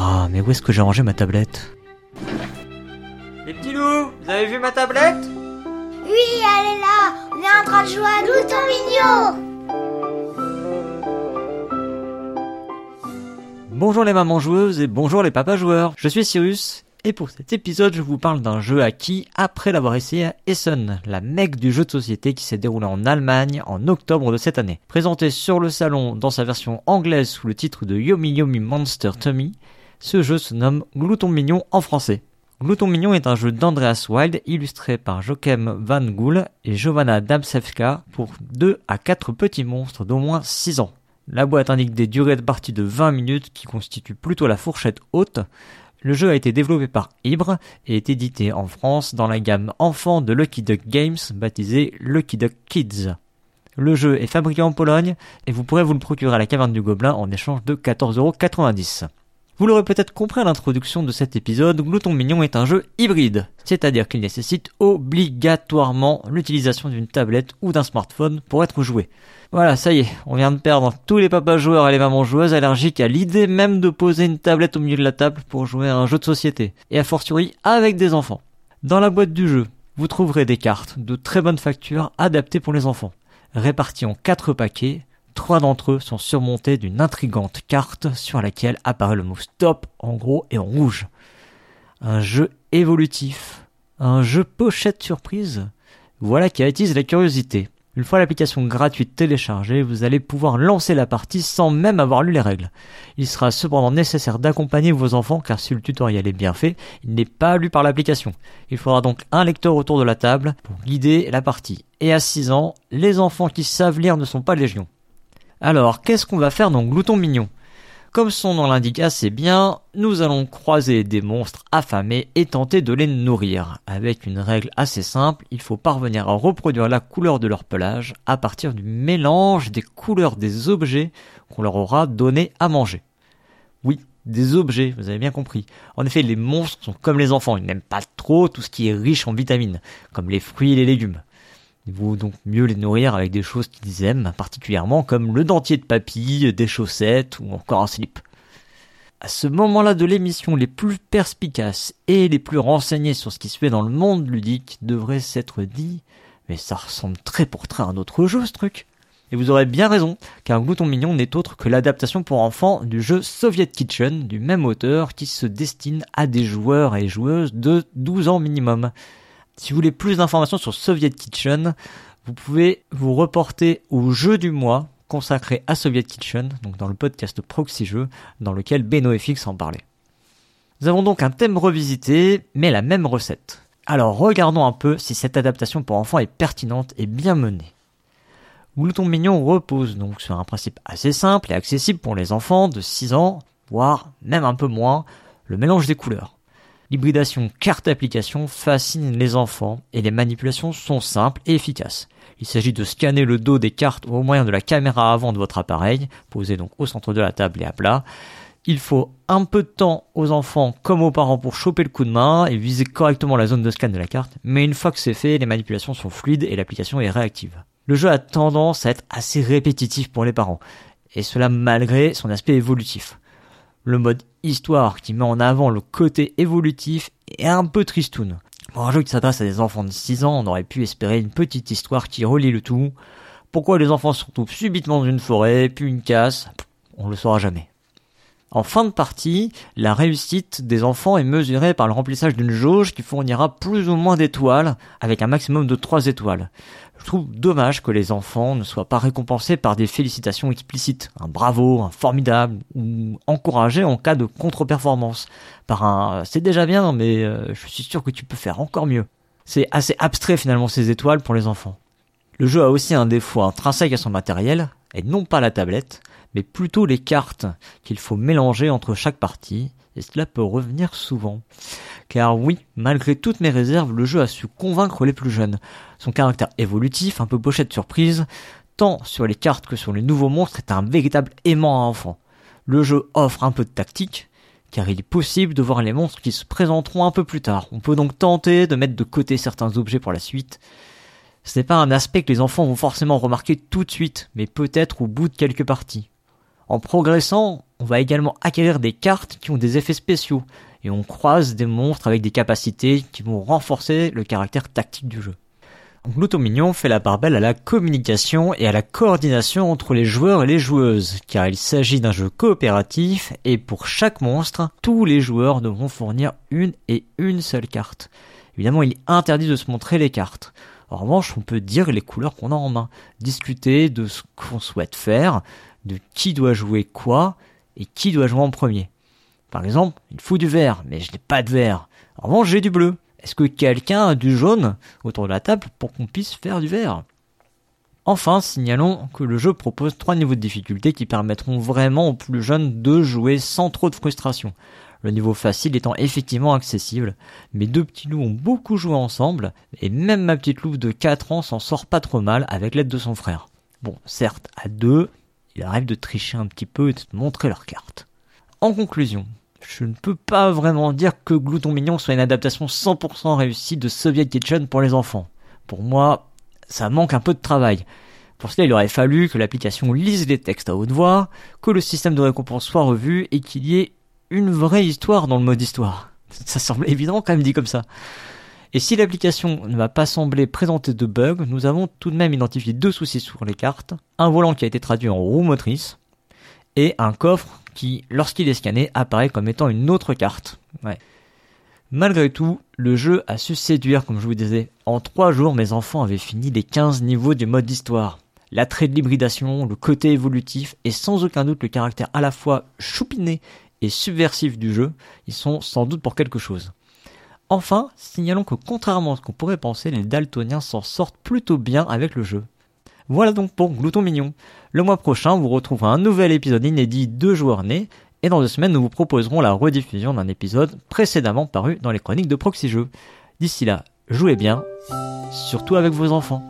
Ah, mais où est-ce que j'ai rangé ma tablette? Les petits loups, vous avez vu ma tablette? Oui, elle est là. On est en train de jouer à Glouton Mignon. Bonjour les mamans joueuses et bonjour les papas joueurs. Je suis Cyrus et pour cet épisode, je vous parle d'un jeu acquis après l'avoir essayé à Essen, la mecque du jeu de société qui s'est déroulé en Allemagne en octobre de cette année. Présenté sur le salon dans sa version anglaise sous le titre de Yomi Yomi Monster Tummy, ce jeu se nomme Glouton Mignon en français. Glouton Mignon est un jeu d'Andreas Wild illustré par Joachim Van Gool et Giovanna Damsevka pour 2 à 4 petits monstres d'au moins 6 ans. La boîte indique des durées de partie de 20 minutes qui constituent plutôt la fourchette haute. Le jeu a été développé par Ibre et est édité en France dans la gamme enfant de Lucky Duck Games baptisée Lucky Duck Kids. Le jeu est fabriqué en Pologne et vous pourrez vous le procurer à la caverne du Gobelin en échange de 14,90€. Vous l'aurez peut-être compris à l'introduction de cet épisode, Glouton Mignon est un jeu hybride, c'est-à-dire qu'il nécessite obligatoirement l'utilisation d'une tablette ou d'un smartphone pour être joué. Voilà, ça y est, on vient de perdre tous les papas joueurs et les mamans joueuses allergiques à l'idée même de poser une tablette au milieu de la table pour jouer à un jeu de société, et a fortiori avec des enfants. Dans la boîte du jeu, vous trouverez des cartes de très bonne facture adaptées pour les enfants, réparties en quatre paquets Trois d'entre eux sont surmontés d'une intrigante carte sur laquelle apparaît le mot stop en gros et en rouge. Un jeu évolutif, un jeu pochette surprise. Voilà qui attise la curiosité. Une fois l'application gratuite téléchargée, vous allez pouvoir lancer la partie sans même avoir lu les règles. Il sera cependant nécessaire d'accompagner vos enfants car si le tutoriel est bien fait, il n'est pas lu par l'application. Il faudra donc un lecteur autour de la table pour guider la partie. Et à 6 ans, les enfants qui savent lire ne sont pas légion. Alors, qu'est-ce qu'on va faire dans Glouton Mignon? Comme son nom l'indique assez bien, nous allons croiser des monstres affamés et tenter de les nourrir. Avec une règle assez simple, il faut parvenir à reproduire la couleur de leur pelage à partir du mélange des couleurs des objets qu'on leur aura donné à manger. Oui, des objets, vous avez bien compris. En effet, les monstres sont comme les enfants, ils n'aiment pas trop tout ce qui est riche en vitamines, comme les fruits et les légumes. Il vaut donc mieux les nourrir avec des choses qu'ils aiment particulièrement, comme le dentier de papy, des chaussettes ou encore un slip. À ce moment-là de l'émission, les plus perspicaces et les plus renseignés sur ce qui se fait dans le monde ludique devraient s'être dit mais ça ressemble très pour très à un autre jeu ce truc. Et vous aurez bien raison, car Glouton Mignon n'est autre que l'adaptation pour enfants du jeu Soviet Kitchen du même auteur qui se destine à des joueurs et joueuses de 12 ans minimum. Si vous voulez plus d'informations sur Soviet Kitchen, vous pouvez vous reporter au jeu du mois consacré à Soviet Kitchen, donc dans le podcast Proxy Jeux, dans lequel BenoFX en parlait. Nous avons donc un thème revisité, mais la même recette. Alors regardons un peu si cette adaptation pour enfants est pertinente et bien menée. Glouton Mignon repose donc sur un principe assez simple et accessible pour les enfants de 6 ans, voire même un peu moins, le mélange des couleurs. L'hybridation carte-application fascine les enfants et les manipulations sont simples et efficaces. Il s'agit de scanner le dos des cartes au moyen de la caméra avant de votre appareil, posé donc au centre de la table et à plat. Il faut un peu de temps aux enfants comme aux parents pour choper le coup de main et viser correctement la zone de scan de la carte, mais une fois que c'est fait, les manipulations sont fluides et l'application est réactive. Le jeu a tendance à être assez répétitif pour les parents, et cela malgré son aspect évolutif le mode histoire qui met en avant le côté évolutif est un peu tristoun. Pour un jeu qui s'adresse à des enfants de 6 ans, on aurait pu espérer une petite histoire qui relie le tout. Pourquoi les enfants se retrouvent subitement dans une forêt, puis une casse, on le saura jamais. En fin de partie, la réussite des enfants est mesurée par le remplissage d'une jauge qui fournira plus ou moins d'étoiles, avec un maximum de 3 étoiles. Je trouve dommage que les enfants ne soient pas récompensés par des félicitations explicites, un bravo, un formidable, ou encouragés en cas de contre-performance, par un c'est déjà bien, mais euh, je suis sûr que tu peux faire encore mieux. C'est assez abstrait finalement ces étoiles pour les enfants. Le jeu a aussi un défaut intrinsèque à son matériel, et non pas la tablette, mais plutôt les cartes qu'il faut mélanger entre chaque partie, et cela peut revenir souvent. Car oui, malgré toutes mes réserves, le jeu a su convaincre les plus jeunes. Son caractère évolutif, un peu pochette surprise, tant sur les cartes que sur les nouveaux monstres, est un véritable aimant à enfants. Le jeu offre un peu de tactique, car il est possible de voir les monstres qui se présenteront un peu plus tard. On peut donc tenter de mettre de côté certains objets pour la suite. Ce n'est pas un aspect que les enfants vont forcément remarquer tout de suite, mais peut-être au bout de quelques parties. En progressant, on va également acquérir des cartes qui ont des effets spéciaux, et on croise des monstres avec des capacités qui vont renforcer le caractère tactique du jeu. Gloutomignon fait la part belle à la communication et à la coordination entre les joueurs et les joueuses, car il s'agit d'un jeu coopératif et pour chaque monstre, tous les joueurs devront fournir une et une seule carte. Évidemment, il est interdit de se montrer les cartes. En revanche, on peut dire les couleurs qu'on a en main, discuter de ce qu'on souhaite faire, de qui doit jouer quoi et qui doit jouer en premier. Par exemple, il faut du vert, mais je n'ai pas de vert. En revanche, j'ai du bleu. Est-ce que quelqu'un a du jaune autour de la table pour qu'on puisse faire du vert? Enfin, signalons que le jeu propose trois niveaux de difficulté qui permettront vraiment aux plus jeunes de jouer sans trop de frustration. Le niveau facile étant effectivement accessible. Mes deux petits loups ont beaucoup joué ensemble, et même ma petite louve de 4 ans s'en sort pas trop mal avec l'aide de son frère. Bon, certes, à deux, il arrive de tricher un petit peu et de montrer leurs cartes. En conclusion, je ne peux pas vraiment dire que Glouton Mignon soit une adaptation 100% réussie de Soviet Kitchen pour les enfants. Pour moi, ça manque un peu de travail. Pour cela, il aurait fallu que l'application lise les textes à haute voix, que le système de récompense soit revu et qu'il y ait une vraie histoire dans le mode histoire. Ça semble évident quand même dit comme ça. Et si l'application ne m'a pas semblé présenter de bugs, nous avons tout de même identifié deux soucis sur les cartes. Un volant qui a été traduit en roue motrice et un coffre qui, lorsqu'il est scanné, apparaît comme étant une autre carte. Malgré tout, le jeu a su séduire, comme je vous disais. En trois jours, mes enfants avaient fini les 15 niveaux du mode d'histoire. L'attrait de l'hybridation, le côté évolutif et sans aucun doute le caractère à la fois choupiné et subversif du jeu, ils sont sans doute pour quelque chose. Enfin, signalons que contrairement à ce qu'on pourrait penser, les daltoniens s'en sortent plutôt bien avec le jeu. Voilà donc pour Glouton Mignon. Le mois prochain, vous retrouverez un nouvel épisode inédit de Joueurs Nés, et dans deux semaines, nous vous proposerons la rediffusion d'un épisode précédemment paru dans les chroniques de Proxy Jeux. D'ici là, jouez bien, surtout avec vos enfants.